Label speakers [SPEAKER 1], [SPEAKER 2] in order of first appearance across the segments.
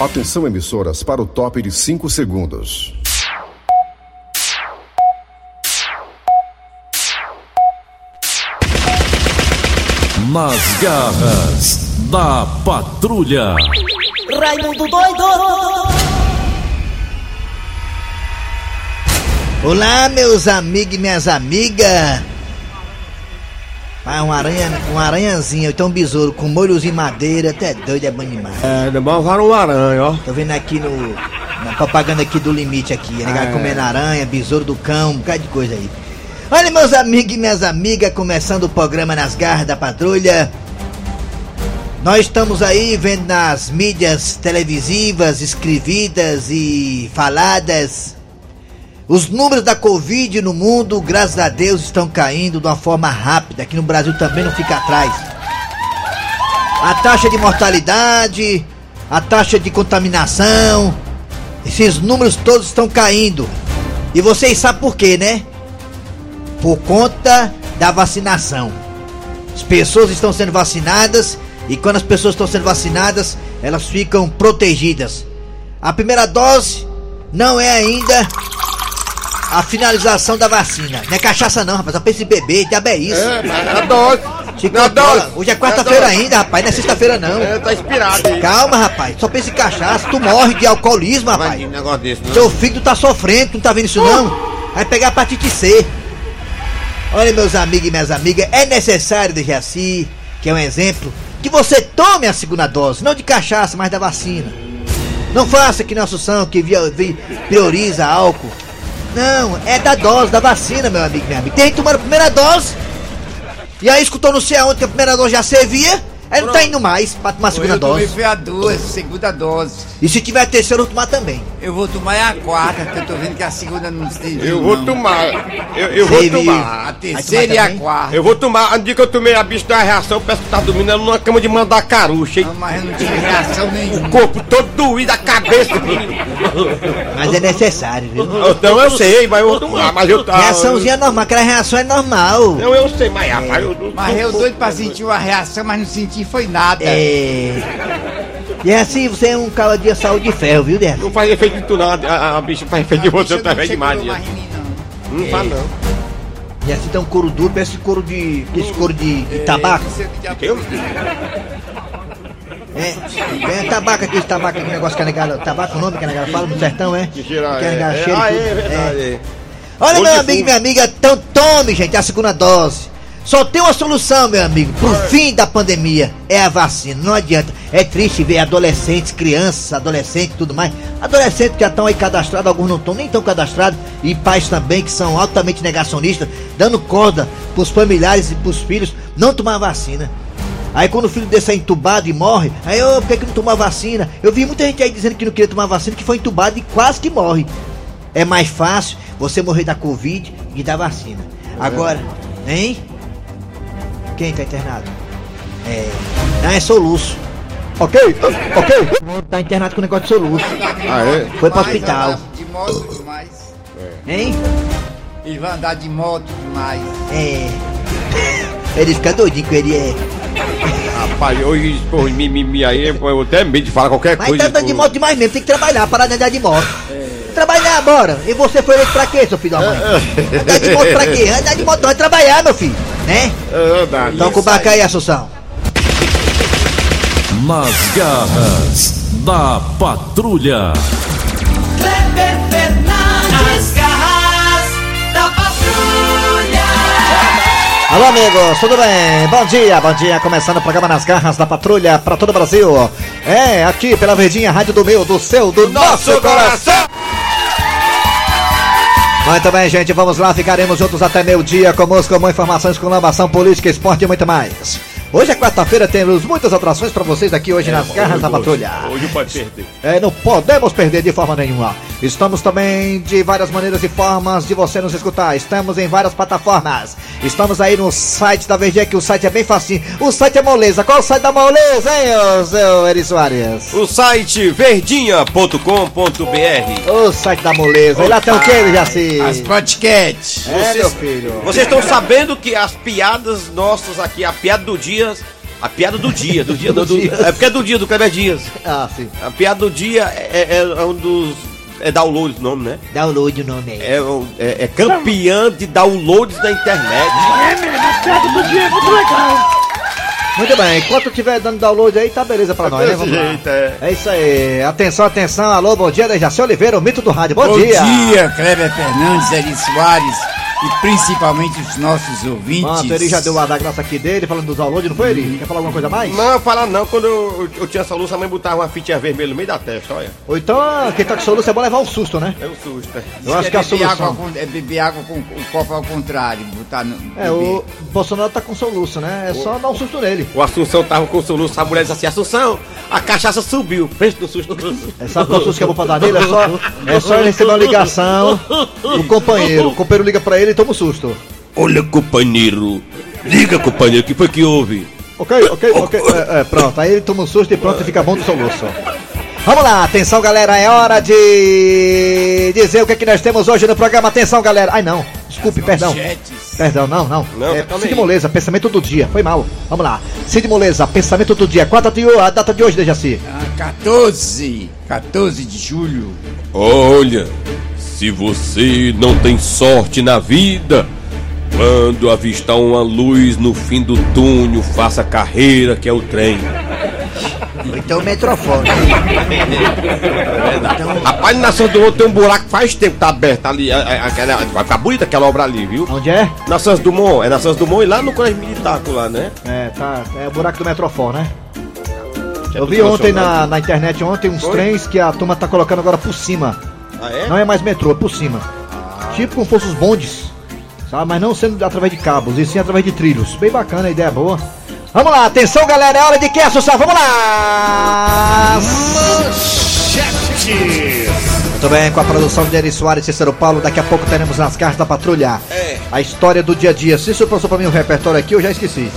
[SPEAKER 1] Atenção emissoras para o top de 5 segundos.
[SPEAKER 2] Nas garras da patrulha.
[SPEAKER 3] Raimundo doido!
[SPEAKER 4] Olá, meus amigos e minhas amigas. Ah, um aranha, um aranhazinho, então um besouro com molhos de madeira, até doido é bom demais.
[SPEAKER 5] É, demais um aranha, ó.
[SPEAKER 4] Tô vendo aqui no, na propaganda aqui do limite aqui, né?
[SPEAKER 5] É.
[SPEAKER 4] comendo aranha, besouro do cão, um bocado de coisa aí. Olha, meus amigos e minhas amigas, começando o programa Nas Garras da Patrulha. Nós estamos aí vendo nas mídias televisivas, escrevidas e faladas. Os números da Covid no mundo, graças a Deus, estão caindo de uma forma rápida. Aqui no Brasil também não fica atrás. A taxa de mortalidade, a taxa de contaminação, esses números todos estão caindo. E vocês sabem por quê, né? Por conta da vacinação. As pessoas estão sendo vacinadas e quando as pessoas estão sendo vacinadas, elas ficam protegidas. A primeira dose não é ainda a finalização da vacina. Não é cachaça não, rapaz. Penso em beber, diabo é isso.
[SPEAKER 5] É, mas é doce.
[SPEAKER 4] Chico,
[SPEAKER 5] Não é doce.
[SPEAKER 4] Hoje é quarta-feira ainda, rapaz. Não é sexta-feira não.
[SPEAKER 5] É, tá inspirado aí.
[SPEAKER 4] Calma, rapaz. Só pensa em cachaça. Tu morre de alcoolismo, rapaz.
[SPEAKER 5] que negócio desse, não?
[SPEAKER 4] Seu filho tá sofrendo, tu não tá vendo isso não? Vai pegar hepatite C. Olha, meus amigos e minhas amigas, é necessário, de Jaci, que é um exemplo, que você tome a segunda dose, não de cachaça, mas da vacina. Não faça que nosso São que prioriza álcool. Não, é da dose, da vacina, meu amigo minha amiga. Tem gente tomando a primeira dose, e aí escutou não sei aonde que a primeira dose já servia, aí não tá indo mais pra tomar a segunda
[SPEAKER 6] eu
[SPEAKER 4] dose.
[SPEAKER 6] foi a duas, segunda dose.
[SPEAKER 4] E se tiver a terceira, eu vou tomar também.
[SPEAKER 6] Eu vou tomar é a quarta, porque eu tô vendo que a segunda não se
[SPEAKER 5] Eu vou
[SPEAKER 6] não.
[SPEAKER 5] tomar. Eu, eu vou
[SPEAKER 4] Serviu.
[SPEAKER 5] tomar.
[SPEAKER 6] A terceira e a quarta.
[SPEAKER 5] Eu vou tomar. No dia que eu tomei a bicha da reação, parece que tá dormindo numa cama de mandacaru, cheio
[SPEAKER 6] Não, mas eu não tive reação nenhuma.
[SPEAKER 5] o corpo todo doído, a cabeça.
[SPEAKER 4] Mas é necessário, viu?
[SPEAKER 5] então eu sei, mas eu vou tomar. Mas eu tá.
[SPEAKER 4] Reaçãozinha normal, aquela reação é normal.
[SPEAKER 5] Não, eu sei, mas rapaz, eu não.
[SPEAKER 6] Mas eu doido pra sentir uma reação, mas não senti foi nada.
[SPEAKER 4] É. E é assim, você é um cara de saúde de ferro, viu, Dercy?
[SPEAKER 5] Não faz efeito de tu não. A, a, a bicha faz efeito de você,
[SPEAKER 6] Bicho,
[SPEAKER 5] tá
[SPEAKER 6] não em mim, não.
[SPEAKER 5] Não faz não.
[SPEAKER 4] E assim tem um couro duro, parece couro de. Esse couro de, de tabaco.
[SPEAKER 6] Não sei o que diabo-
[SPEAKER 5] Eu?
[SPEAKER 4] É, é tabaco, aquele tabaco, aquele negócio que a negada. Tabaco o nome que a negada fala no sertão, é?
[SPEAKER 5] Que cheira-
[SPEAKER 4] Que a negada
[SPEAKER 5] é,
[SPEAKER 4] cheira
[SPEAKER 5] ah, é verdade.
[SPEAKER 4] É.
[SPEAKER 5] é.
[SPEAKER 4] Olha, meu
[SPEAKER 5] de
[SPEAKER 4] amigo e minha amiga, então tome, gente, a segunda dose. Só tem uma solução, meu amigo, pro fim da pandemia: é a vacina. Não adianta. É triste ver adolescentes, crianças, adolescentes e tudo mais. Adolescentes que já estão aí cadastrados, alguns não estão nem tão cadastrados, e pais também que são altamente negacionistas, dando corda pros familiares e pros filhos não tomar vacina. Aí quando o filho desse é entubado e morre, aí, ô, por que, que não tomou a vacina? Eu vi muita gente aí dizendo que não queria tomar vacina, que foi entubado e quase que morre. É mais fácil você morrer da Covid e da vacina. Agora, hein? Quem tá internado? É. Não, é soluço. Ok? Ok? Tá internado com negócio de soluço.
[SPEAKER 5] Ah, é?
[SPEAKER 4] Foi pro
[SPEAKER 6] Mas
[SPEAKER 4] hospital.
[SPEAKER 6] andar De moto demais.
[SPEAKER 4] Hein?
[SPEAKER 6] Ele vai andar de moto demais.
[SPEAKER 4] É. Ele fica doidinho com ele é.
[SPEAKER 5] Rapaz, hoje, pô, mimimi aí, eu até medo de falar qualquer
[SPEAKER 4] Mas
[SPEAKER 5] coisa.
[SPEAKER 4] tá andando de
[SPEAKER 5] pô.
[SPEAKER 4] moto demais mesmo, tem que trabalhar, parar de andar de moto. Trabalhar, bora. E você foi eleito pra quê, seu filho da mãe? Andar de moto pra quê? Andar de moto não é trabalhar, meu filho. Né?
[SPEAKER 5] Verdade.
[SPEAKER 4] Toca o barco aí, Assunção.
[SPEAKER 2] Nas garras da patrulha.
[SPEAKER 3] Kleber Fernandes, garras da patrulha.
[SPEAKER 4] Alô, amigos, tudo bem? Bom dia, bom dia. Começando o programa Nas Garras da Patrulha pra todo o Brasil. É, aqui pela Verdinha, rádio do meu, do seu, do nosso coração. Muito bem, gente, vamos lá. Ficaremos juntos até meio-dia música, com informações, com lambação, política, esporte e muito mais. Hoje é quarta-feira, temos muitas atrações pra vocês aqui hoje nas Garras da Patrulha.
[SPEAKER 5] Hoje pode perder.
[SPEAKER 4] É, não podemos perder de forma nenhuma. Estamos também de várias maneiras e formas de você nos escutar. Estamos em várias plataformas. Estamos aí no site da VG, que o site é bem facinho. O site é moleza. Qual é o site da moleza, hein, ô, seu Eri Soares?
[SPEAKER 7] O site verdinha.com.br.
[SPEAKER 4] O site da moleza. E lá tem o que, Jaci?
[SPEAKER 6] As podcasts.
[SPEAKER 4] É, meu filho.
[SPEAKER 7] Vocês estão sabendo que as piadas nossas aqui, a piada do dia,
[SPEAKER 5] A piada do dia, do dia do,
[SPEAKER 4] Do
[SPEAKER 5] do-
[SPEAKER 4] dia.
[SPEAKER 5] É porque é do dia do Kleber Dias.
[SPEAKER 4] Ah, sim.
[SPEAKER 5] A piada do dia é, é- é um dos. É downloads o nome, né?
[SPEAKER 4] Download o nome aí.
[SPEAKER 5] É, é- é campeã de downloads na internet.
[SPEAKER 4] Muito bem, enquanto tiver dando download aí, tá beleza pra nós, né? Vamos lá.
[SPEAKER 5] é.
[SPEAKER 4] É isso aí. Atenção, atenção. Alô, bom dia, Dejaci Oliveira, o mito do rádio. Bom,
[SPEAKER 6] Bom
[SPEAKER 4] dia.
[SPEAKER 6] dia, Kleber Fernandes, Eri Soares e principalmente os nossos ouvintes.
[SPEAKER 4] Pronto, ele já deu a da graça aqui dele, falando dos downloads, não foi, Eri? Quer falar alguma coisa a mais?
[SPEAKER 5] Não, falar não, quando eu, eu, eu tinha essa luz, a mãe botava uma fitinha vermelha no meio da testa, olha.
[SPEAKER 4] Ou então, quem tá com soluço é bom levar um susto, né?
[SPEAKER 5] É um susto. é.
[SPEAKER 4] Eu acho que a
[SPEAKER 6] beber água,
[SPEAKER 4] solução...
[SPEAKER 6] con- é beber água com o copo ao contrário, botar no.
[SPEAKER 4] É,
[SPEAKER 6] beber.
[SPEAKER 4] o Bolsonaro tá com soluço, né? É só dar um susto nele.
[SPEAKER 5] O Assunção tava com o soluço, a mulher disse assim, Assunção, a cachaça subiu. Presta no susto.
[SPEAKER 4] É, sabe qual susto que é bom pra dar nele? É só, é só ele receber uma ligação do companheiro. O companheiro liga pra ele e toma um susto.
[SPEAKER 5] Olha, companheiro. Liga, companheiro, o que foi que houve?
[SPEAKER 4] Ok, ok, ok. É, é, pronto, aí ele toma um susto e pronto, fica bom do soluço. Vamos lá, atenção galera, é hora de dizer o que, é que nós temos hoje no programa. Atenção galera. Ai não, desculpe, perdão. Perdão, não, não.
[SPEAKER 5] Não,
[SPEAKER 4] é, Cid. Moleza, pensamento do dia. Foi mal. Vamos lá. Cid Moleza, pensamento do dia. Qual a data de, ho- a data de hoje, Dejaci?
[SPEAKER 6] Ah, 14, 14 de julho.
[SPEAKER 7] Olha, se você não tem sorte na vida, quando avistar uma luz no fim do túnel, faça carreira que é o trem.
[SPEAKER 4] Então o metrofone.
[SPEAKER 5] Rapaz, na Nação do Mundo tem um buraco que faz tempo que tá aberto ali. aquela- vai ficar bonita aquela obra ali, viu?
[SPEAKER 4] Onde é?
[SPEAKER 5] Na Santos Dumont, é na Santos Dumont e lá no Colégio Militar lá, né?
[SPEAKER 4] É, tá. É o buraco do metrofone, né?
[SPEAKER 5] É
[SPEAKER 4] Eu vi ontem na, na internet ontem uns
[SPEAKER 5] Foi?
[SPEAKER 4] trens que a turma tá colocando agora por cima.
[SPEAKER 5] Ah, é?
[SPEAKER 4] Não é mais metrô, é por cima. Tipo como fosse os bondes. Sabe? Mas não sendo através de cabos, e sim através de trilhos. Bem bacana, a ideia é boa. Vamos lá, atenção galera, é hora de que, Assunção? Vamos lá! Muito bem, com a produção de Eri Soares e Cícero Paulo, daqui a pouco teremos nas cartas da patrulha. A história do dia a dia. Se isso passou pra mim um repertório aqui, eu já esqueci.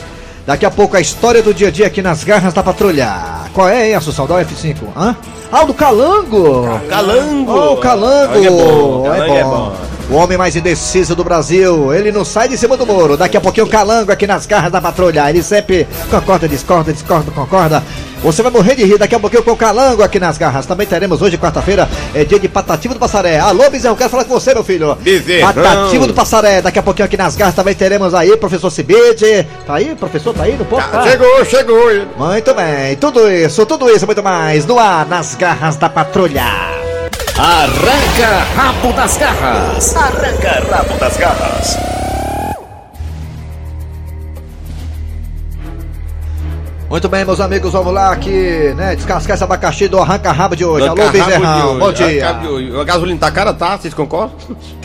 [SPEAKER 4] Daqui a pouco a história do dia a dia aqui nas garras da patrulha. Qual é, hein, Assunção? Dá o F5. Hã? Ah, o do Calango!
[SPEAKER 5] Calango!
[SPEAKER 4] Oh, o Calango!
[SPEAKER 5] Calango é bom,
[SPEAKER 4] É
[SPEAKER 5] Calango é
[SPEAKER 4] bom.
[SPEAKER 5] bom.
[SPEAKER 4] O homem mais indeciso do Brasil, ele não sai de cima do muro. Daqui a pouquinho o Calango aqui nas garras da patrulha. Ele sempre concorda, discorda, discorda, concorda. Você vai morrer de rir daqui a pouquinho com o Calango aqui nas garras. Também teremos hoje, quarta-feira, é dia de Patativo do Passaré. Alô, Bezerro, quero falar com você, meu filho.
[SPEAKER 5] Bezerrão.
[SPEAKER 4] Patativo do Passaré. Daqui a pouquinho aqui nas garras também teremos aí, professor Cibide. Tá aí, professor? Tá aí no ponto?
[SPEAKER 5] Tá, chegou, chegou. ele.
[SPEAKER 4] Muito bem, tudo isso, tudo isso, muito mais no ar, nas garras da patrulha.
[SPEAKER 2] Arranca rabo das garras. Arranca rabo das garras.
[SPEAKER 4] Muito bem, meus amigos, vamos lá aqui, né? Descascar esse abacaxi do arranca-rabo de hoje.
[SPEAKER 5] Arranca
[SPEAKER 4] Alô,
[SPEAKER 5] rabo
[SPEAKER 4] Bezerrão,
[SPEAKER 5] de hoje,
[SPEAKER 4] bom dia.
[SPEAKER 5] arranca. A gasolina tá cara, tá? Vocês concordam?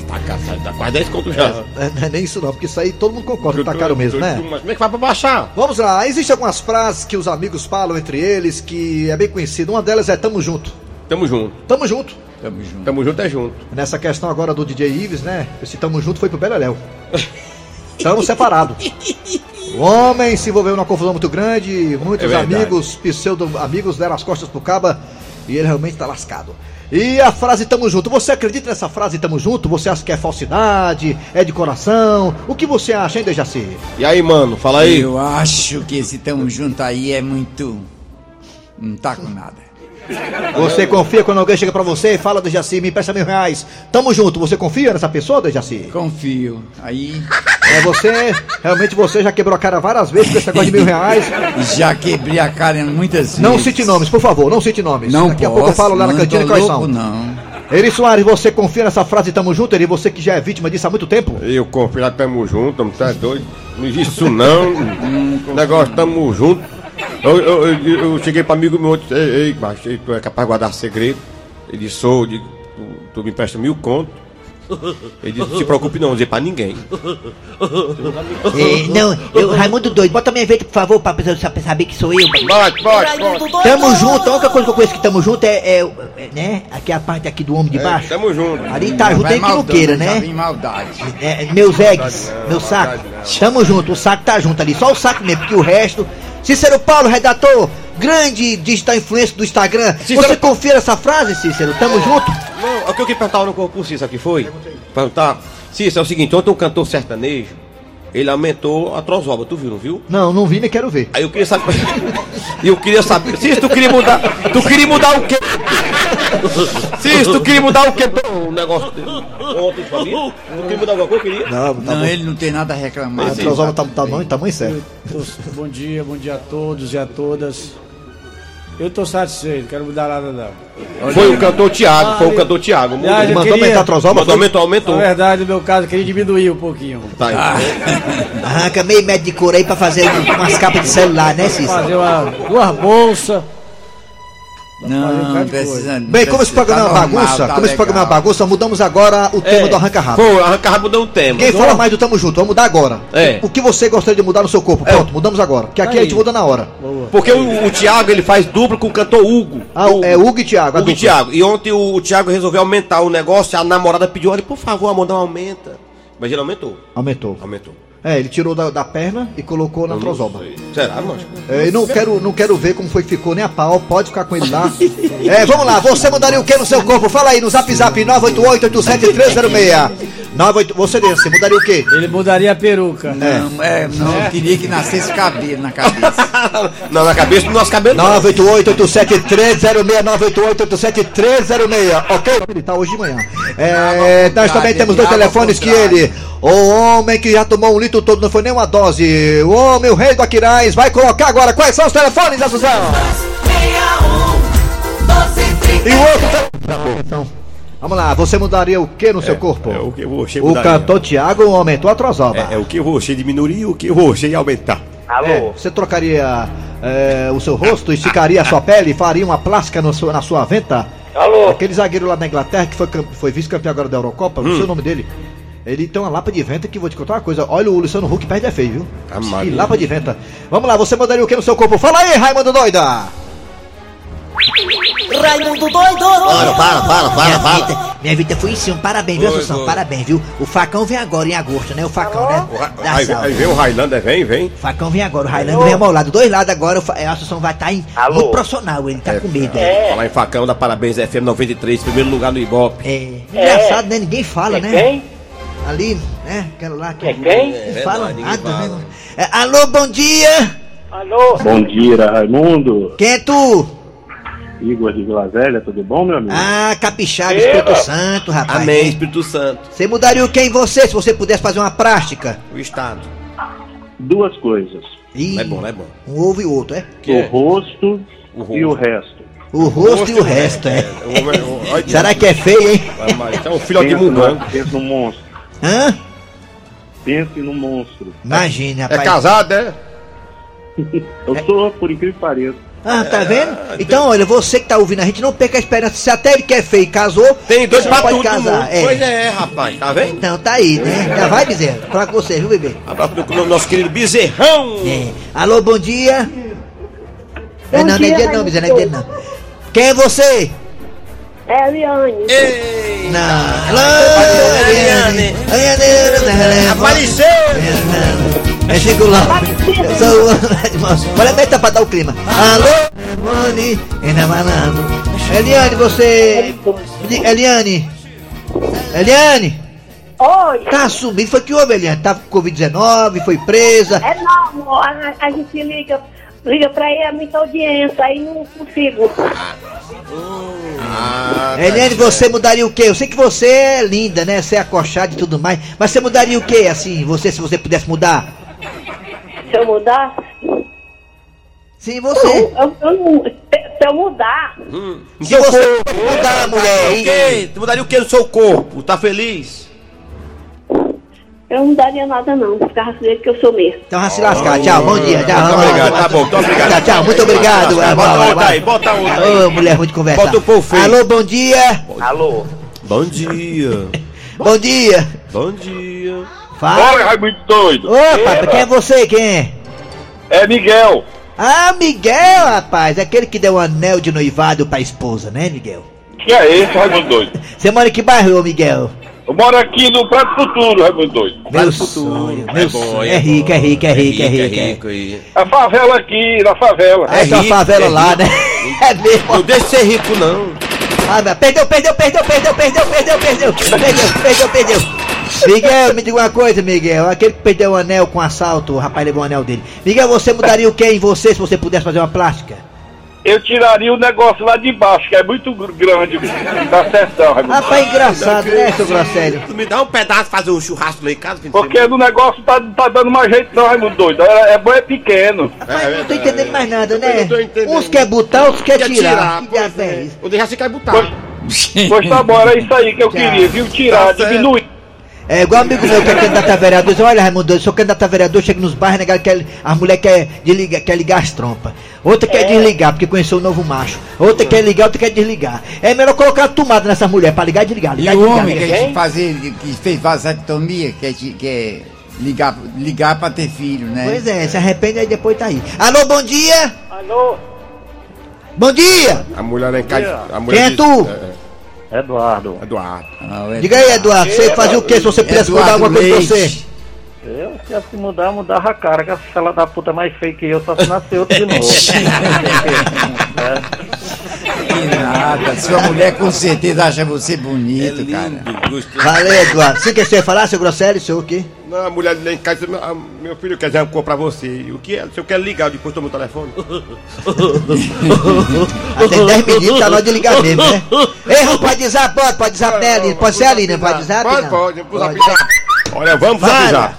[SPEAKER 5] Tá cara, tá quase 10 conto já.
[SPEAKER 4] É, não é nem isso não, porque isso aí todo mundo concorda que tá caro mesmo, né?
[SPEAKER 5] Mas como é que vai pra baixar?
[SPEAKER 4] Vamos lá, existem algumas frases que os amigos falam entre eles que é bem conhecido. Uma delas é tamo junto.
[SPEAKER 5] Tamo junto.
[SPEAKER 4] Tamo junto.
[SPEAKER 6] Tamo junto.
[SPEAKER 5] Tamo junto é junto.
[SPEAKER 4] Nessa questão agora do DJ Ives, né? Esse tamo junto foi pro Beleléu. Tamo separado. O homem se envolveu numa confusão muito grande, muitos
[SPEAKER 5] É
[SPEAKER 4] amigos, pseudo-amigos deram as costas pro caba e ele realmente tá lascado. E a frase tamo junto, você acredita nessa frase tamo junto? Você acha que é falsidade? É de coração? O que você acha, hein, Dejaci?
[SPEAKER 5] E aí, mano, fala aí.
[SPEAKER 6] Eu acho que esse tamo junto aí é muito. Não tá com nada.
[SPEAKER 4] Você confia quando alguém chega pra você e fala, Dejaci, me empresta mil reais. Tamo junto, você confia nessa pessoa, Dejaci?
[SPEAKER 6] Confio. Aí
[SPEAKER 4] É você, realmente você já quebrou a cara várias vezes com esse negócio de mil reais.
[SPEAKER 6] já quebrei a cara muitas vezes.
[SPEAKER 4] Não cite nomes, por favor, não cite nomes.
[SPEAKER 6] Não
[SPEAKER 4] Daqui a
[SPEAKER 6] posso,
[SPEAKER 4] pouco eu falo lá na cantina quais
[SPEAKER 6] louco,
[SPEAKER 4] são.
[SPEAKER 6] não.
[SPEAKER 4] Eri Soares, você confia nessa frase tamo junto, Eri? Você que já é vítima disso há muito tempo?
[SPEAKER 5] Eu confio lá, tamo junto, não tá doido? Não existe isso não. Negócio, tamo junto. Eu, eu, eu, eu cheguei pra amigo meu, disse, ei, ei, macho, ei, tu é capaz de guardar segredo? Ele disse, sou, digo, tu, tu me empresta mil conto. Ele disse, não se preocupe não, não dizer pra ninguém.
[SPEAKER 8] É, não, eu, Raimundo doido, bota minha vez, por favor, pra pessoa sa- saber que sou eu.
[SPEAKER 5] Pode, pode,
[SPEAKER 3] Raimundo
[SPEAKER 5] pode.
[SPEAKER 3] doido.
[SPEAKER 4] Tamo junto, a única coisa que eu conheço que tamo junto é, é, é, né? Aqui é a parte aqui do homem de baixo.
[SPEAKER 5] Tamo junto.
[SPEAKER 4] Ali tá junto,
[SPEAKER 6] Vai
[SPEAKER 4] nem que não queira, né?
[SPEAKER 6] maldade.
[SPEAKER 4] É, meus eggs, meu saco. Tamo junto, o saco tá junto ali, só o saco mesmo, porque o resto. Cícero Paulo, redator, grande digital influencer do Instagram.
[SPEAKER 5] Cícero-
[SPEAKER 4] Você confia nessa frase, Cícero? Tamo junto?
[SPEAKER 5] Não, o que eu queria perguntar no concurso, isso aqui foi? Perguntar. Cícero, é o seguinte, ontem um cantor sertanejo, ele aumentou a trozoba, tu viu, não viu?
[SPEAKER 8] Não, não vi nem quero ver.
[SPEAKER 5] Aí eu queria saber. Eu queria saber. Se tu queria mudar. Tu queria mudar o quê? Se tu queria mudar o quê? Um negócio. Ontem pra mim. Tu queria mudar alguma coisa? Eu queria.
[SPEAKER 8] Não, tá
[SPEAKER 6] Não,
[SPEAKER 8] bom.
[SPEAKER 6] ele não tem nada a reclamar.
[SPEAKER 8] A trozoba tá tamanho, tamanho certo.
[SPEAKER 9] Bom dia, bom dia a todos e a todas. Eu tô satisfeito, quero mudar nada não.
[SPEAKER 5] Foi o cantor Tiago, foi o
[SPEAKER 9] Ah,
[SPEAKER 5] cantor Tiago. Mudou.
[SPEAKER 9] Eu
[SPEAKER 8] Mandou
[SPEAKER 9] queria-
[SPEAKER 8] aumentar a trozoba?
[SPEAKER 5] Mandou, aumentou, aumentou.
[SPEAKER 9] Na verdade, no meu caso, eu queria diminuir um pouquinho.
[SPEAKER 5] Tá aí.
[SPEAKER 8] Arranca meio metro de couro aí pra fazer umas capas de celular, né, Cícero?
[SPEAKER 9] Fazer uma, duas bolsas.
[SPEAKER 6] Não,
[SPEAKER 9] de
[SPEAKER 6] precisa.
[SPEAKER 8] Bem, como esse programa é uma bagunça, como esse programa é uma bagunça, mudamos agora o tema do Arranca Rabo.
[SPEAKER 5] Pô, arranca rabo mudou um tema.
[SPEAKER 8] Quem fala mais do Tamo Junto, vamos mudar agora.
[SPEAKER 5] É.
[SPEAKER 8] O que você gostaria de mudar no seu corpo? Pronto, mudamos agora. Que aqui a gente
[SPEAKER 9] Aí.
[SPEAKER 8] muda na hora.
[SPEAKER 5] Porque o, o Thiago ele faz dupla com o cantor Hugo.
[SPEAKER 8] Ah,
[SPEAKER 5] o,
[SPEAKER 8] é Hugo e Thiago.
[SPEAKER 5] Hugo e. Thiago. E ontem o, o Thiago resolveu aumentar o negócio, a namorada pediu, olha, por favor, amor, não aumenta. Mas ele aumentou.
[SPEAKER 8] Aumentou.
[SPEAKER 5] Aumentou.
[SPEAKER 8] É, ele tirou da, da perna e colocou na trozoba.
[SPEAKER 5] Será, mano?
[SPEAKER 8] É, e não quero, não quero ver como foi que ficou nem a pau, pode ficar com ele lá. É, vamos lá, você mudaria o que no seu corpo? Fala aí no zap zap 988-87306. 98 Você, você mudaria o quê?
[SPEAKER 9] Ele mudaria a peruca.
[SPEAKER 6] Não, é, não, eu queria que nascesse cabelo na cabeça.
[SPEAKER 5] não, na cabeça do nosso cabelo. não.
[SPEAKER 8] 988-87306, ok? Ele tá hoje de manhã. É, nós também temos dois telefones que ele, o homem que já tomou um litro todo, não foi nem uma dose, o homem, o rei do Aquiraz, vai colocar agora. Quais são os telefones, Assunção?
[SPEAKER 10] 61 12
[SPEAKER 8] E o outro. te- Então, vamos lá, você mudaria o que no seu corpo?
[SPEAKER 5] É o que o Rocher
[SPEAKER 8] O cantor Thiago aumentou a trozoba.
[SPEAKER 5] É, é o que Rocher diminuiria e o que ia aumentar.
[SPEAKER 8] É, você trocaria é, o seu rosto, esticaria a sua pele, faria uma plástica no seu- na sua venta?
[SPEAKER 11] Alô?
[SPEAKER 8] Aquele zagueiro lá na Inglaterra que foi, foi vice-campeão agora da Eurocopa, não sei o nome dele. Ele tem uma lapa de venta que vou te contar uma coisa. Olha o Luciano Huck perde é feio, viu?
[SPEAKER 5] Ah,
[SPEAKER 8] que lapa de venta. Vamos lá, você mandaria o que no seu corpo? Fala aí, Raimundo Doida!
[SPEAKER 10] Raimundo doido!
[SPEAKER 4] Para, para, para, para, para. Minha vida foi em cima, parabéns, viu, Assunção? Parabéns, viu? O facão vem agora em agosto, né? O facão, né? Da
[SPEAKER 5] Aí, aí vem o Highlander, vem, vem.
[SPEAKER 4] O facão vem agora, o Highlander vem amolado. Dois lados agora, o a Assunção vai estar em
[SPEAKER 11] Alô?
[SPEAKER 4] muito profissional, ele tá com medo. É.
[SPEAKER 5] Falar em facão da Parabéns FM 93, primeiro lugar no Ibope.
[SPEAKER 4] É. Engraçado, né? Ninguém fala, né?
[SPEAKER 11] Quem?
[SPEAKER 4] Ali, né? Aquela lá que
[SPEAKER 11] É quem?
[SPEAKER 4] não fala
[SPEAKER 5] verdade,
[SPEAKER 4] nada, né?
[SPEAKER 5] fala.
[SPEAKER 4] É, alô, bom dia!
[SPEAKER 11] Alô?
[SPEAKER 12] Bom dia, Raimundo.
[SPEAKER 4] Quem é tu?
[SPEAKER 12] Igor de Vila Velha, tudo bom, meu amigo?
[SPEAKER 4] Ah, capixaba. Espírito Santo, rapaz.
[SPEAKER 5] Amém,
[SPEAKER 4] né?
[SPEAKER 5] Espírito Santo.
[SPEAKER 4] Você mudaria o que em você se você pudesse fazer uma prática?
[SPEAKER 5] O Estado.
[SPEAKER 12] Duas coisas:
[SPEAKER 4] Ih,
[SPEAKER 5] Não é bom, não é bom.
[SPEAKER 4] Um ovo e o outro, é?
[SPEAKER 5] Que
[SPEAKER 12] o
[SPEAKER 5] é?
[SPEAKER 12] rosto
[SPEAKER 5] O
[SPEAKER 12] e o
[SPEAKER 5] rosto.
[SPEAKER 12] resto.
[SPEAKER 4] O rosto e o resto, é.
[SPEAKER 5] O homem- o- olha,
[SPEAKER 4] Será que é feio, hein?
[SPEAKER 5] É um filho de
[SPEAKER 12] Pense,
[SPEAKER 5] mugango.
[SPEAKER 12] no, pense no monstro.
[SPEAKER 4] Hã?
[SPEAKER 12] Pense no monstro.
[SPEAKER 4] Imagine,
[SPEAKER 5] É
[SPEAKER 4] rapaz.
[SPEAKER 5] casado, é?
[SPEAKER 12] Eu sou, por incrível que pareça.
[SPEAKER 4] Ah, tá vendo? Então, olha, você que tá ouvindo a gente, não perca a esperança. Se até ele que é feio e casou,
[SPEAKER 5] Tem dois
[SPEAKER 4] você
[SPEAKER 5] pra
[SPEAKER 4] pode
[SPEAKER 5] tudo no
[SPEAKER 4] casar.
[SPEAKER 5] mundo.
[SPEAKER 4] É.
[SPEAKER 5] Pois é, rapaz, tá vendo?
[SPEAKER 4] Então, tá aí, né? Já vai. Falar com você, viu, bebê?
[SPEAKER 5] Abraço pro nosso querido Bezerrão.
[SPEAKER 4] É. Alô, bom dia. é, não, não é
[SPEAKER 3] dia,
[SPEAKER 4] dia não, Bezerra, não é dia não. Quem é você?
[SPEAKER 3] É a Eliane.
[SPEAKER 5] Ei,
[SPEAKER 4] Não. Alô, Eliane. Eliane.
[SPEAKER 5] apareceu!
[SPEAKER 4] É, lá. Eu sou o... Olha bem, tá pra dar o clima. Alô, Eliane. Enamalando. Eliane, você... Eliane. Eliane.
[SPEAKER 3] Oi.
[SPEAKER 4] Tá sumindo. Foi que houve, Eliane? Tava com Covid-19, foi presa.
[SPEAKER 3] É não, amor. A, a gente liga, liga pra ele, é muita audiência, aí não consigo.
[SPEAKER 5] Ah, tá
[SPEAKER 4] Eliane, você mudaria o quê? Eu sei que você é linda, né? Você é acochada e tudo mais. Mas você mudaria o quê, assim? Você, se você pudesse mudar?
[SPEAKER 3] Se eu mudar,
[SPEAKER 4] Sim, você.
[SPEAKER 3] eu, eu não- se eu mudar,
[SPEAKER 4] Se você pudesse mudar, mulher.
[SPEAKER 5] O quê? Tu mudaria o que no seu corpo? Tá feliz?
[SPEAKER 3] eu não mudaria nada não. Ficava dele que eu sou mesmo.
[SPEAKER 4] Então vai se lascar. Tchau, bom dia. Tchau,
[SPEAKER 5] Muito obrigado, tá bom, muito obrigado.
[SPEAKER 4] Tchau, tchau, muito obrigado.
[SPEAKER 5] Bota outra aí, bota outra aí.
[SPEAKER 4] Ô, mulher ruim de conversar.
[SPEAKER 5] Bota o povo feio.
[SPEAKER 4] Alô, bom dia.
[SPEAKER 11] Alô?
[SPEAKER 5] Bom dia.
[SPEAKER 4] Bom dia.
[SPEAKER 5] Bom dia.
[SPEAKER 4] Fala.
[SPEAKER 12] Oi, Raimundo doido.
[SPEAKER 4] Opa, quem é você? Quem é?
[SPEAKER 12] É Miguel.
[SPEAKER 4] Ah, Miguel, rapaz. Aquele que deu um anel de noivado pra esposa, né, Miguel?
[SPEAKER 12] Que é esse, Raimundo doido?
[SPEAKER 4] Você mora em que bairro, ô, Miguel?
[SPEAKER 12] Eu moro aqui no Prato Futuro, Raimundo doido.
[SPEAKER 4] Meu
[SPEAKER 5] futuro.
[SPEAKER 4] sonho,
[SPEAKER 5] É
[SPEAKER 4] meu
[SPEAKER 5] bom,
[SPEAKER 4] sonho.
[SPEAKER 5] é
[SPEAKER 4] É rico, é rico, é rico, é
[SPEAKER 5] É
[SPEAKER 4] rico. é
[SPEAKER 5] rico.
[SPEAKER 12] A favela aqui, na favela.
[SPEAKER 4] Tem uma
[SPEAKER 5] rico,
[SPEAKER 4] favela
[SPEAKER 5] é
[SPEAKER 4] lá,
[SPEAKER 5] rico.
[SPEAKER 4] né? É mesmo.
[SPEAKER 5] Não deixa de ser rico, não.
[SPEAKER 4] Ah, perdeu, perdeu, perdeu, perdeu, perdeu, perdeu, perdeu, perdeu, perdeu, perdeu. Miguel, me diga uma coisa, Miguel. Aquele que perdeu o anel com assalto, o rapaz levou o anel dele. Miguel, você mudaria o que em você se você pudesse fazer uma plástica?
[SPEAKER 13] Eu tiraria o negócio lá de baixo, que é muito gr- grande, da sessão, Raimundo.
[SPEAKER 4] Rapaz, engraçado, né, seu Grosselho?
[SPEAKER 5] Tu me dá um pedaço fazer um churrasco lá em casa? de
[SPEAKER 13] Porque no negócio tá, tá dando mais jeito não, Raimundo doido. É, é bom, é pequeno.
[SPEAKER 4] Rapaz, não tô entendendo mais nada, né?
[SPEAKER 5] não tô entendendo.
[SPEAKER 4] Uns quer botar, outros quer
[SPEAKER 5] Quer
[SPEAKER 4] tirar.
[SPEAKER 5] tirar,
[SPEAKER 4] Que é?
[SPEAKER 5] O Dejaci quer botar.
[SPEAKER 13] Pois, pois tá bom, era isso aí que eu queria, viu? Tirar,
[SPEAKER 5] Tá certo.
[SPEAKER 13] diminuir.
[SPEAKER 4] É igual amigo meu que é candidato a vereador. diz, Olha, Raimundo, eu sou candidato a vereador, chega nos bairros, né, quer, as mulheres querem desligar, quer ligar as trompas. Outra quer desligar, porque conheceu o novo macho. Outra quer ligar, outra quer desligar. É melhor colocar a tomada nessas mulheres pra ligar e desligar.
[SPEAKER 6] E
[SPEAKER 4] Ligar
[SPEAKER 6] o
[SPEAKER 4] desligar,
[SPEAKER 6] homem que quer fazer, que fez vasectomia, quer, te- quer ligar, ligar pra ter filho, né?
[SPEAKER 4] Pois é, se arrepende aí depois tá aí. Alô, bom dia!
[SPEAKER 13] Alô?
[SPEAKER 4] Bom dia!
[SPEAKER 5] A mulher lá em casa.
[SPEAKER 4] Quem é tu?
[SPEAKER 5] É, é,
[SPEAKER 13] Eduardo.
[SPEAKER 5] Eduardo.
[SPEAKER 6] Ah, o
[SPEAKER 4] Diga aí, Eduardo, você fazia o que se você pudesse mudar
[SPEAKER 6] Eduardo
[SPEAKER 4] alguma coisa pra você?
[SPEAKER 11] Eu, se eu se mudar, mudava a cara, que essa fela da puta mais feia que eu, só se nascer outro de novo.
[SPEAKER 6] Que nada, sua mulher com certeza acha você bonito, cara.
[SPEAKER 4] Valeu, Eduardo. Você quer você falar, seu Grosselio, seu o quê?
[SPEAKER 5] Não, a mulher lá em casa disse, "Ah, meu filho quer dizer uma coisa pra você. O que é? Se eu quero ligar, depois toma o telefone.
[SPEAKER 4] Tem 10 minutos, tá na hora de ligar mesmo, né? Ei, não pode usar, pode, pode usar, né, Aline? Pode ser a Aline, pode usar?
[SPEAKER 5] Pode, pode, vamos avisar. Olha, vamos
[SPEAKER 4] Vai.
[SPEAKER 5] avisar.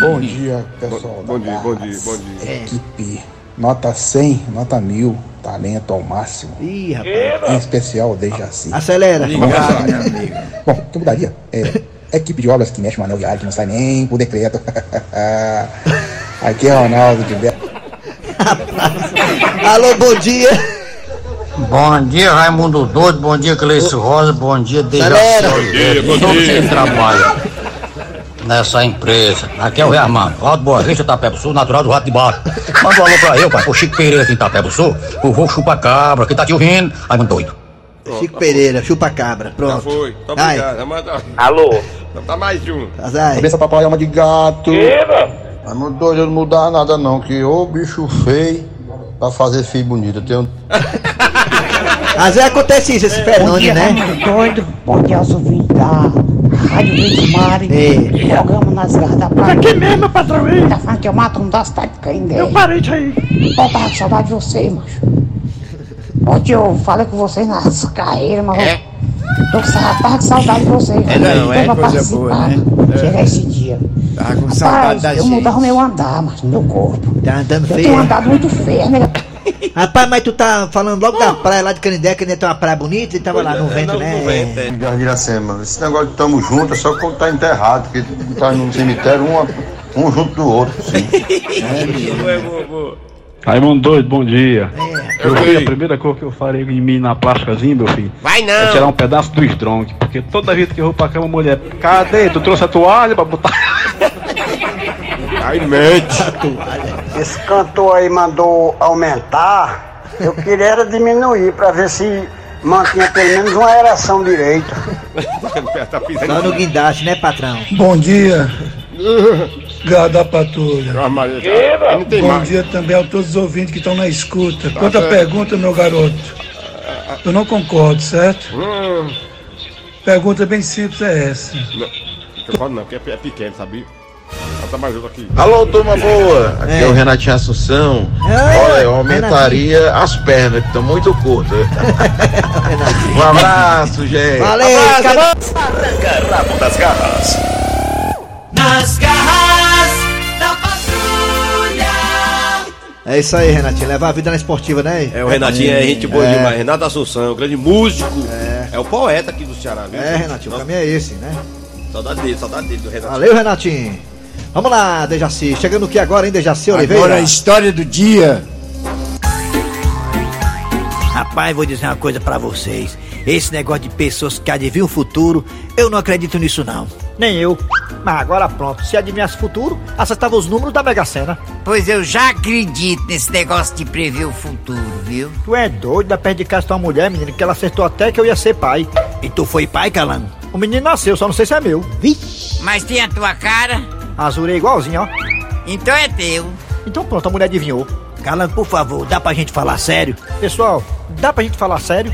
[SPEAKER 14] Bom dia, pessoal.
[SPEAKER 5] Bom
[SPEAKER 14] da
[SPEAKER 5] dia, bom dia, bom dia.
[SPEAKER 14] Equipe, nota 100, nota 1000, talento ao máximo.
[SPEAKER 4] Ih, rapaz.
[SPEAKER 14] Em especial, desde assim.
[SPEAKER 4] Acelera.
[SPEAKER 6] Obrigado, meu amigo.
[SPEAKER 14] Bom, o que eu mudaria é equipe de obras que mexe no anel diário, que não sai nem por decreto. Aqui é Ronaldo de Bé.
[SPEAKER 4] Alô, bom dia.
[SPEAKER 15] Bom dia, Raimundo Doido. Bom dia, Cleice Rosa. Bom dia,
[SPEAKER 4] Galera.
[SPEAKER 15] Dejaci.
[SPEAKER 7] Bom
[SPEAKER 15] E todos
[SPEAKER 7] dia.
[SPEAKER 15] que trabalham nessa empresa. Aqui é o Rei Armando. Alto Boa Vista, Itapé do Sul, natural do Rato de Baixo. Manda um alô pra eu, pai. Pro Chico Pereira aqui em Itapé do Sul. O vô chupa cabra, que tá te ouvindo. Raimundo Doido.
[SPEAKER 4] Chico Pereira, chupa cabra,
[SPEAKER 5] Já
[SPEAKER 4] pronto.
[SPEAKER 5] foi. Tá obrigado. Manda-
[SPEAKER 13] Alô?
[SPEAKER 5] Tá mais um.
[SPEAKER 4] Azar.
[SPEAKER 14] Cabeça papai alma de gato.
[SPEAKER 13] Queira?
[SPEAKER 16] Mas não doido não mudar nada não, que ô bicho feio pra fazer filho bonito. Eu tenho
[SPEAKER 4] Às vezes acontece isso, esse fenômeno, né?
[SPEAKER 17] doido. Bom dia aos ouvintes da Rádio Vinte Mari.
[SPEAKER 4] É.
[SPEAKER 17] Programa nas garras da praia.
[SPEAKER 11] Aqui mesmo, patrão, hein?
[SPEAKER 17] Tá falando que eu mato um da cidade de Canindé.
[SPEAKER 11] Eu parei de aí.
[SPEAKER 17] Eu tava com saudade de você, macho. Ontem eu falei com vocês nas carreiras, mas
[SPEAKER 6] É?
[SPEAKER 17] eu tô com saudade de vocês.
[SPEAKER 6] É, não, é coisa boa, né?
[SPEAKER 17] Chegar esse dia.
[SPEAKER 6] Tava com saudade
[SPEAKER 17] Rapaz,
[SPEAKER 6] da
[SPEAKER 17] eu
[SPEAKER 6] gente.
[SPEAKER 17] mudava o meu andar, mas meu corpo.
[SPEAKER 4] Tá andando
[SPEAKER 17] Eu
[SPEAKER 4] feio.
[SPEAKER 17] tenho andado muito feio, né?
[SPEAKER 4] Rapaz, mas tu tá falando logo da praia lá de Canindé, que tem uma praia bonita e tava lá no vento, né?
[SPEAKER 16] Jardim Iracema. Esse negócio de tamo junto é só quando tá enterrado, porque tá no cemitério uma, um junto do outro. Sim.
[SPEAKER 18] Raimundo doido, bom dia.
[SPEAKER 5] Eu
[SPEAKER 18] Eu vi a primeira coisa que eu farei em mim na plasticazinha, meu filho.
[SPEAKER 5] Vai
[SPEAKER 18] É tirar
[SPEAKER 5] não.
[SPEAKER 18] um pedaço do strong. Porque toda vez que eu vou pra cama, mulher, cadê? Tu trouxe a toalha pra botar?
[SPEAKER 5] Aí mente.
[SPEAKER 15] Esse cantor aí mandou aumentar. Eu queria era diminuir pra ver se mantinha pelo menos uma ereção direita.
[SPEAKER 5] tá.
[SPEAKER 4] Só no guindaste, né, patrão?
[SPEAKER 19] Bom dia, gado da patrulha.
[SPEAKER 5] Tá- Não
[SPEAKER 19] Bom dia também a todos os ouvintes que estão na escuta.
[SPEAKER 5] Tá
[SPEAKER 19] Quanto à
[SPEAKER 5] certo.
[SPEAKER 19] pergunta, meu garoto, eu não concordo, certo?
[SPEAKER 5] Hum,
[SPEAKER 19] Pergunta bem simples é essa.
[SPEAKER 5] não. Eu falo não, porque é é pequeno, sabia? Ela tá mais junto aqui.
[SPEAKER 16] Alô, turma boa! Aqui é,
[SPEAKER 4] É.
[SPEAKER 16] o Renatinho Assunção.
[SPEAKER 4] É,
[SPEAKER 16] Olha, eu aumentaria as pernas, que estão muito curtas. um abraço, gente.
[SPEAKER 4] Valeu, acabou.
[SPEAKER 2] Arranca rabo das garras.
[SPEAKER 3] Nas garras da patrulha.
[SPEAKER 4] É isso aí, Renatinho. Levar a vida na esportiva, né?
[SPEAKER 5] É, o Renatinho é gente boa
[SPEAKER 4] É.
[SPEAKER 5] demais. Renato Assunção, grande músico. É. o poeta aqui do Ceará, viu?
[SPEAKER 4] É, Renatinho, o caminho é esse, né?
[SPEAKER 5] Saudade dele, saudade dele, do Renatinho.
[SPEAKER 4] Valeu, Renatinho. Vamos lá, Dejaci. Chegando aqui agora, hein, Dejaci Oliveira?
[SPEAKER 6] Agora a história do dia.
[SPEAKER 4] Rapaz, vou dizer uma coisa pra vocês. Esse negócio de pessoas que adivinham o futuro, eu não acredito nisso não. Nem eu. Mas agora pronto, se adivinhasse o futuro, acertava os números da Mega Sena.
[SPEAKER 6] Pois eu já acredito nesse negócio de prever o futuro, viu?
[SPEAKER 4] Tu é doido, da perto de casa tem uma mulher, menino, que ela acertou até que eu ia ser pai. E tu foi pai, Calango? O menino nasceu, só não sei se é meu. Vixe.
[SPEAKER 6] Mas tem a tua cara,
[SPEAKER 4] Azul é igualzinho, ó.
[SPEAKER 6] então é teu.
[SPEAKER 4] Então pronto, a mulher adivinhou. Calango, por favor, dá pra gente falar sério? Pessoal, dá pra gente falar sério?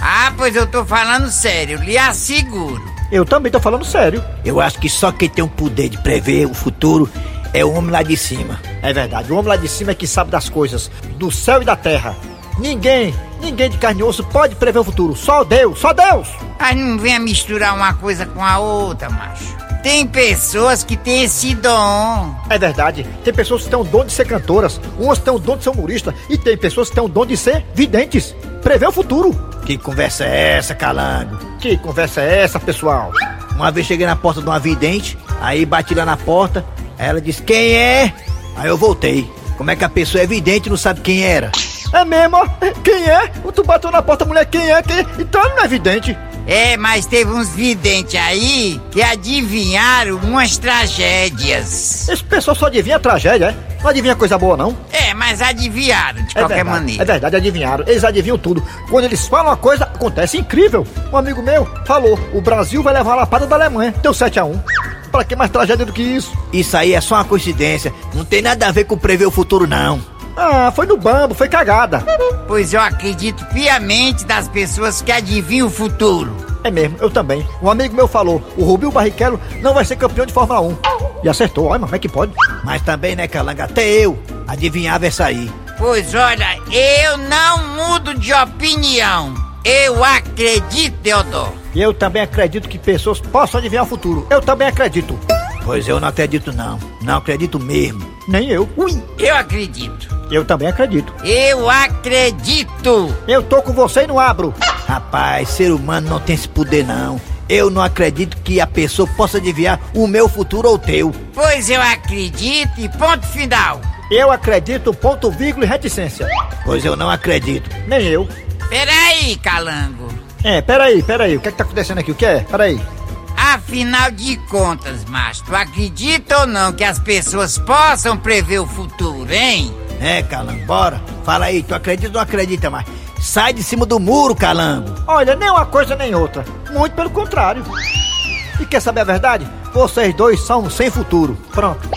[SPEAKER 6] Ah, pois eu tô falando sério, lhe asseguro.
[SPEAKER 8] Eu também tô falando sério.
[SPEAKER 4] Eu acho que só quem tem o poder de prever o futuro é o homem lá de cima.
[SPEAKER 8] É verdade, o homem lá de cima é que sabe das coisas, do céu e da terra. Ninguém, ninguém de carne e osso pode prever o futuro. Só Deus, só Deus.
[SPEAKER 20] Aí não venha misturar uma coisa com a outra, macho. Tem pessoas que têm esse dom.
[SPEAKER 8] É verdade, tem pessoas que têm o dom de ser cantoras, umas têm o dom de ser humorista e tem pessoas que têm o dom de ser videntes. Prever o futuro.
[SPEAKER 4] Que conversa é essa, calango?
[SPEAKER 8] Que conversa é essa, pessoal?
[SPEAKER 4] Uma vez cheguei na porta de uma vidente, aí bati lá na porta, aí ela disse, quem é? Aí eu voltei. Como é que a pessoa é vidente e não sabe quem era?
[SPEAKER 8] É mesmo? ó. Quem é? Tu bateu na porta, mulher, quem é? Quem é? Então não é vidente.
[SPEAKER 20] É, mas teve uns videntes aí que adivinharam umas tragédias.
[SPEAKER 8] Esse pessoal só adivinha tragédia, é? Não adivinha coisa boa, não?
[SPEAKER 20] É, mas adivinharam de
[SPEAKER 8] É
[SPEAKER 20] qualquer
[SPEAKER 8] verdade,
[SPEAKER 20] maneira.
[SPEAKER 8] É verdade, adivinharam. Eles adivinham tudo. Quando eles falam uma coisa, acontece incrível. Um amigo meu falou: o Brasil vai levar a lapada da Alemanha. Deu 7x1. Pra que mais tragédia do que isso?
[SPEAKER 4] Isso aí é só uma coincidência. Não tem nada a ver com prever o futuro, não.
[SPEAKER 8] Ah, foi no bambo, foi cagada.
[SPEAKER 20] Pois eu acredito piamente das pessoas que adivinham o futuro.
[SPEAKER 8] É mesmo, eu também. Um amigo meu falou: o Rubinho Barrichello não vai ser campeão de Fórmula 1. E acertou, olha, mas como é que pode?
[SPEAKER 4] Mas também, né, Calanga? Até eu adivinhava essa aí.
[SPEAKER 20] Pois olha, eu não mudo de opinião. Eu acredito, Deodoro.
[SPEAKER 8] E eu também acredito que pessoas possam adivinhar o futuro. Eu também acredito.
[SPEAKER 4] Pois eu não acredito, não. Não acredito mesmo.
[SPEAKER 8] Nem eu.
[SPEAKER 20] Ui, eu acredito.
[SPEAKER 8] Eu também acredito.
[SPEAKER 20] Eu acredito.
[SPEAKER 8] Eu tô com você e não abro.
[SPEAKER 4] Rapaz, ser humano não tem esse poder, não. Eu não acredito que a pessoa possa adivinhar o meu futuro ou o teu.
[SPEAKER 20] Pois eu acredito e ponto final.
[SPEAKER 8] Eu acredito, ponto, vírgula e reticência.
[SPEAKER 4] Pois eu não acredito.
[SPEAKER 8] Nem eu.
[SPEAKER 20] Peraí, calango.
[SPEAKER 8] É, peraí, peraí. O que é que tá acontecendo aqui? O que é? Peraí.
[SPEAKER 20] Afinal de contas, macho, tu acredita ou não que as pessoas possam prever o futuro, hein?
[SPEAKER 4] É, Calango, bora. Fala aí, tu acredita ou não acredita mais? Sai de cima do muro, Calango.
[SPEAKER 8] Olha, nem uma coisa nem outra. Muito pelo contrário. E quer saber a verdade? Vocês dois são sem futuro. Pronto.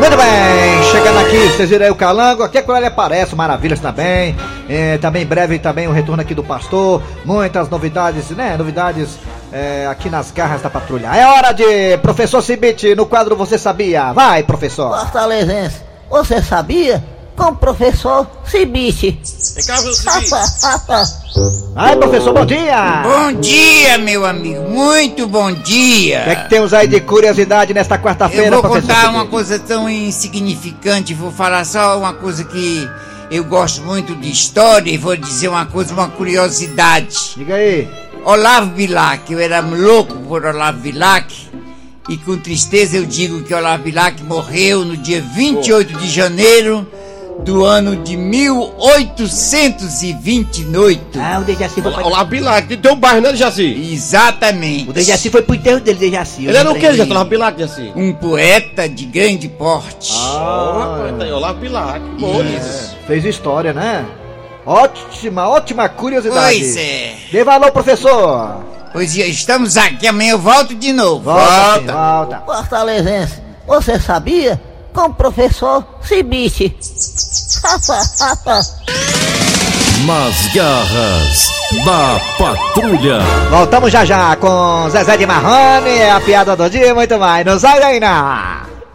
[SPEAKER 8] Muito bem, chegando aqui, vocês viram aí o Calango, aqui é quando ele aparece, maravilhas também. É, também em breve também o retorno aqui do pastor, muitas novidades, né? Novidades é, aqui nas garras da patrulha. É hora de professor Cibite no quadro Você Sabia. Vai, professor.
[SPEAKER 21] Fortalezense, você sabia? Com o professor Cibite.
[SPEAKER 8] Ai, professor, bom dia!
[SPEAKER 20] Bom dia, meu amigo, muito bom dia.
[SPEAKER 8] O que é que temos aí de curiosidade nesta
[SPEAKER 20] Eu
[SPEAKER 8] quarta-feira,
[SPEAKER 20] vou
[SPEAKER 8] professor?
[SPEAKER 20] contar uma
[SPEAKER 8] Cibite?
[SPEAKER 20] coisa tão insignificante, vou falar só uma coisa que eu gosto muito de história e vou dizer uma coisa, uma curiosidade.
[SPEAKER 8] Diga aí.
[SPEAKER 20] Olavo Bilac, eu era louco por Olavo Bilac e com tristeza eu digo que Olavo Bilac morreu no dia 28 de janeiro do ano de 1828.
[SPEAKER 4] Ah, o Dejaci foi pra...
[SPEAKER 5] Olavo Bilac, tem um bairro, né, Jaci?
[SPEAKER 20] Exatamente.
[SPEAKER 4] O Dejaci foi pro enterro dele, Dejaci.
[SPEAKER 5] Ele era o que,
[SPEAKER 4] aí.
[SPEAKER 5] Olavo Bilac, Jaci?
[SPEAKER 20] Um poeta de grande porte.
[SPEAKER 5] Ah, tá aí, Olavo Bilac. Bom,
[SPEAKER 20] Isso.
[SPEAKER 8] Fez história, né? Ótima, ótima curiosidade.
[SPEAKER 20] Pois é.
[SPEAKER 8] Dê valor, professor.
[SPEAKER 20] Pois é, estamos aqui, amanhã eu volto de novo.
[SPEAKER 8] Volta, filho, volta.
[SPEAKER 21] Fortalezense, você sabia? Com o professor Cibite.
[SPEAKER 2] Nas garras da patrulha.
[SPEAKER 8] Voltamos já já com Zezé de Marrone, a piada do dia e muito mais. Não sai daí, não.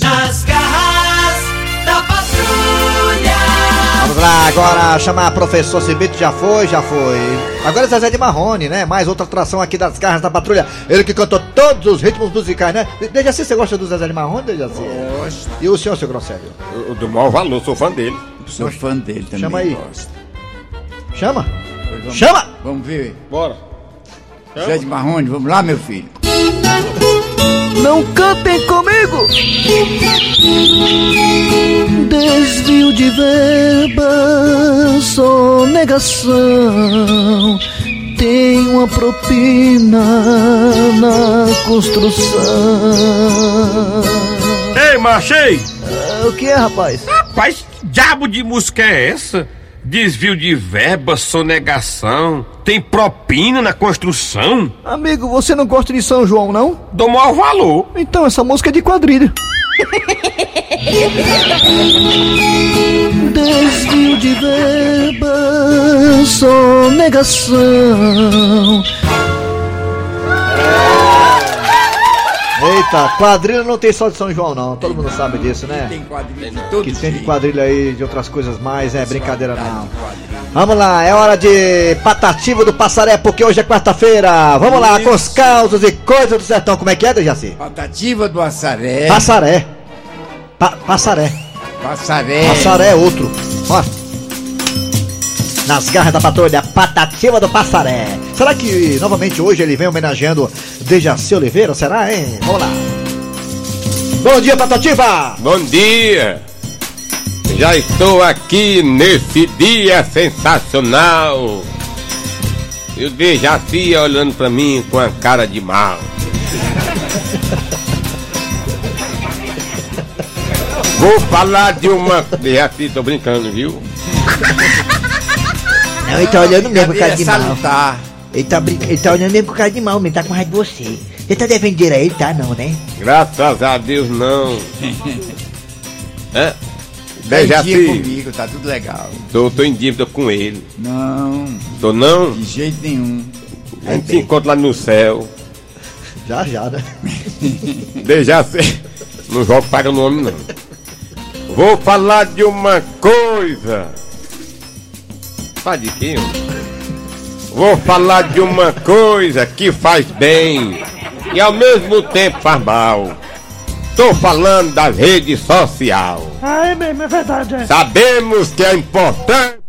[SPEAKER 3] Nas garras da patrulha.
[SPEAKER 8] Lá, agora chamar professor Cibito, já foi, já foi. Agora é Zezé de Marrone, né? Mais outra atração aqui das garras da patrulha. Ele que cantou todos os ritmos musicais, né? Desde assim, você gosta do Zezé de Marrone, desde assim?
[SPEAKER 5] Gosto.
[SPEAKER 8] E o senhor, seu Grosselio?
[SPEAKER 5] O do maior valor, sou fã dele.
[SPEAKER 6] Sou fã dele também.
[SPEAKER 8] Chama aí.
[SPEAKER 6] gosto.
[SPEAKER 8] Chama?
[SPEAKER 6] Vamos-
[SPEAKER 8] Chama!
[SPEAKER 6] Vamos ver.
[SPEAKER 5] Bora.
[SPEAKER 6] Zé de Marrone, vamos lá, meu filho.
[SPEAKER 8] Não cantem comigo! Desvio de verba, sonegação. Tem uma propina na construção.
[SPEAKER 7] Ei, machei!
[SPEAKER 8] o que é, rapaz?
[SPEAKER 7] Rapaz, que diabo de música é essa? Desvio de verba, sonegação, tem propina na construção?
[SPEAKER 8] Amigo, você não gosta de São João, não?
[SPEAKER 7] Dou maior valor.
[SPEAKER 8] Então essa música é de quadrilha. Desvio de verba, sonegação. Eita, quadrilha não tem só de São João não, todo mundo sabe disso, né?
[SPEAKER 20] Tem quadrilha de todo
[SPEAKER 8] Que tem
[SPEAKER 20] jeito.
[SPEAKER 8] quadrilha aí de outras coisas mais, é brincadeira não. Vamos lá, é hora de patativa do Passaré, porque hoje é quarta-feira. Vamos lá, com os causos e coisas do sertão. Como é que é, Dejaci?
[SPEAKER 20] Patativa do Assaré.
[SPEAKER 8] Passaré. Pa passaré.
[SPEAKER 20] Passaré.
[SPEAKER 8] Passaré é outro. Ó. Nas garras da patrulha, patativa do Passaré. Será que novamente hoje ele vem homenageando Dejaci Oliveira? Será, hein? Vamos lá. Bom dia, patativa!
[SPEAKER 5] Bom dia! Já estou aqui nesse dia sensacional. E o Dejaci olhando pra mim com a cara de mal. Vou falar de uma. Dejaci, tô brincando, viu?
[SPEAKER 8] Não, ele tá olhando mesmo com cara de mal.
[SPEAKER 20] salutar.
[SPEAKER 8] Ele tá, brin... ele tá olhando mesmo com cara de mal, ele tá com raiva de você. Você tá devendo dinheiro a ele, tá? Não, né?
[SPEAKER 5] Graças a Deus, não. É?
[SPEAKER 20] Dez dias
[SPEAKER 5] Dejaci,
[SPEAKER 20] comigo, tá tudo legal.
[SPEAKER 5] tô, tô em dívida com ele.
[SPEAKER 20] Não,
[SPEAKER 5] Tô não?
[SPEAKER 20] de jeito nenhum.
[SPEAKER 5] A gente se encontra lá no céu.
[SPEAKER 8] Já, já, né?
[SPEAKER 5] Dejaci. Não jogo para o nome, não. Vou falar de uma coisa. Homem? Vou falar de uma coisa que faz bem e ao mesmo tempo faz mal. Tô falando das redes sociais.
[SPEAKER 19] Ah, é mesmo, é verdade. É.
[SPEAKER 5] Sabemos que é importante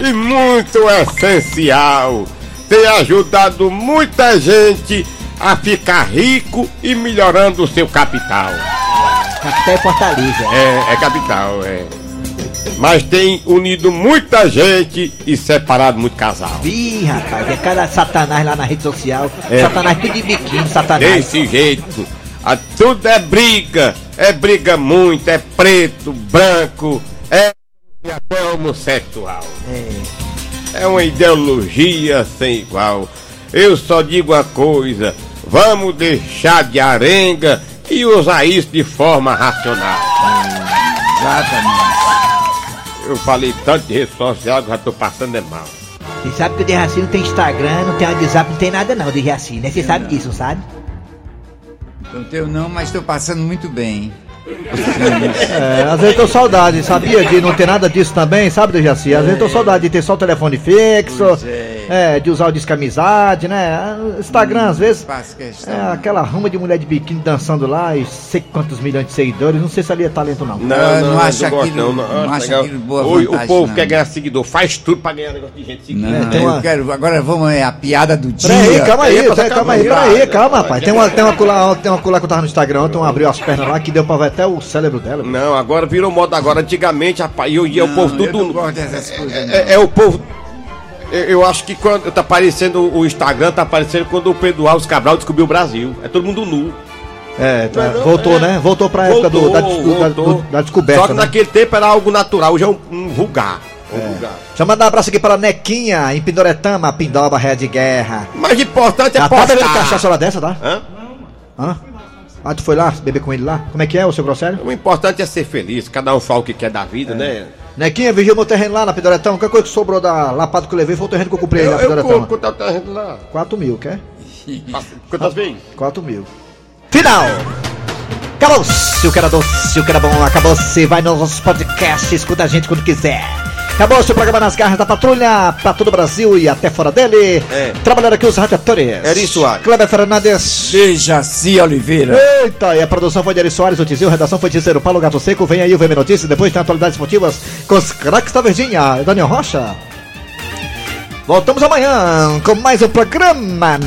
[SPEAKER 5] e muito essencial. Tem ajudado muita gente a ficar rico e melhorando o seu capital.
[SPEAKER 8] Até Fortaleza.
[SPEAKER 5] É, é capital, é. Mas tem unido muita gente e separado muito casal.
[SPEAKER 8] Ih, rapaz, é cada satanás lá na rede social.
[SPEAKER 5] É.
[SPEAKER 8] Satanás tudo de biquíni, satanás.
[SPEAKER 5] Desse jeito. A- tudo é briga. É briga muito, é preto, branco, é até homossexual. É uma ideologia sem igual. Eu só digo uma coisa: vamos deixar de arenga e usar isso de forma racional.
[SPEAKER 20] Exatamente.
[SPEAKER 5] Eu falei tanto de rede social que já tô passando é mal.
[SPEAKER 8] Você sabe que o Dejaci não tem Instagram, não tem WhatsApp, não tem nada não, Dejaci, né? Você sabe disso, não sabe?
[SPEAKER 20] Não tenho não, mas tô passando muito bem.
[SPEAKER 8] É, às vezes tô saudade, sabia? De não ter nada disso também, sabe, Dejaci? Às vezes tô saudade de ter só o telefone fixo, é, de usar o disco amizade, né? Instagram, às vezes,
[SPEAKER 20] Faço questão.
[SPEAKER 8] é aquela ruma de mulher de biquíni dançando lá e sei quantos milhões de seguidores, não sei se ali é talento não.
[SPEAKER 5] Não,
[SPEAKER 20] Eu
[SPEAKER 5] não,
[SPEAKER 20] não acho
[SPEAKER 5] gosto,
[SPEAKER 20] aquilo- não
[SPEAKER 5] Acho
[SPEAKER 20] acho
[SPEAKER 5] legal.
[SPEAKER 20] aquilo boa
[SPEAKER 5] o, o povo
[SPEAKER 20] não.
[SPEAKER 5] quer ganhar seguidor, faz tudo pra ganhar negócio de gente seguindo.
[SPEAKER 20] Não, eu
[SPEAKER 8] uma-
[SPEAKER 20] quero. Agora vamos é a piada do dia.
[SPEAKER 8] Peraí, calma aí,
[SPEAKER 5] Aí,
[SPEAKER 8] calma,
[SPEAKER 5] calma
[SPEAKER 8] calma
[SPEAKER 5] aí,
[SPEAKER 8] aí, peraí,
[SPEAKER 5] vai.
[SPEAKER 8] calma, rapaz. Tem uma, tem uma cula, tem uma cula que eu tava no Instagram ontem, abriu as pernas lá que deu pra ver até o cérebro dela.
[SPEAKER 5] Não, agora virou moda agora. Antigamente, rapaz, eu ia o
[SPEAKER 20] Não,
[SPEAKER 5] povo
[SPEAKER 20] eu
[SPEAKER 5] tudo.
[SPEAKER 20] não não.
[SPEAKER 5] É, é o povo. Eu, eu acho que quando tá aparecendo o Instagram, tá aparecendo quando o Pedro Alves Cabral descobriu o Brasil. É todo mundo nu.
[SPEAKER 8] É, tá,
[SPEAKER 5] Não, não,
[SPEAKER 8] voltou,
[SPEAKER 5] é.
[SPEAKER 8] né? Voltou pra época do- da,
[SPEAKER 5] Voltou,
[SPEAKER 8] desco- da-
[SPEAKER 5] voltou.
[SPEAKER 8] do- da descoberta.
[SPEAKER 5] Só que
[SPEAKER 8] né?
[SPEAKER 5] naquele tempo era algo natural, hoje é um, um vulgar. Um vulgar.
[SPEAKER 8] Deixa eu mandar um abraço aqui para Nequinha, em Pindoretama, Pindoba, Ré de Guerra.
[SPEAKER 5] Mas importante é
[SPEAKER 8] Já tá bebendo
[SPEAKER 5] postar.
[SPEAKER 8] cachaça hora dessa, tá?
[SPEAKER 5] Hã?
[SPEAKER 8] Hã? Ah, tu foi lá beber com ele lá? Como é que é o seu grosselho?
[SPEAKER 5] O importante é ser feliz, cada um fala o que quer da vida, né?
[SPEAKER 8] Nequinha, vigia meu terreno lá na Pindoretama. Qualquer coisa que sobrou da lapada que eu levei foi o terreno que eu comprei
[SPEAKER 5] Eu,
[SPEAKER 8] lá na
[SPEAKER 5] compro quanto tá terreno lá.
[SPEAKER 8] 4 mil, quer?
[SPEAKER 5] Quantas vezes?
[SPEAKER 8] 4 mil. Final! Acabou-se o que era doce, o que era bom, acabou-se. Vai nos nossos podcasts, escuta a gente quando quiser. Acabou-se o programa Nas Garras da Patrulha, pra todo o Brasil e até fora dele.
[SPEAKER 5] É.
[SPEAKER 8] Trabalhando aqui os radiatores.
[SPEAKER 5] Eri Soares.
[SPEAKER 8] Kleber Fernandes.
[SPEAKER 20] Dejaci Oliveira.
[SPEAKER 8] Eita, e a produção foi de Eri Soares, o Tizil, a redação foi de Cícero Paulo Gato Seco. Vem aí o VM Notícias, depois tem atualidades esportivas com os craques da Verdinha. Daniel Rocha. Voltamos amanhã com mais um programa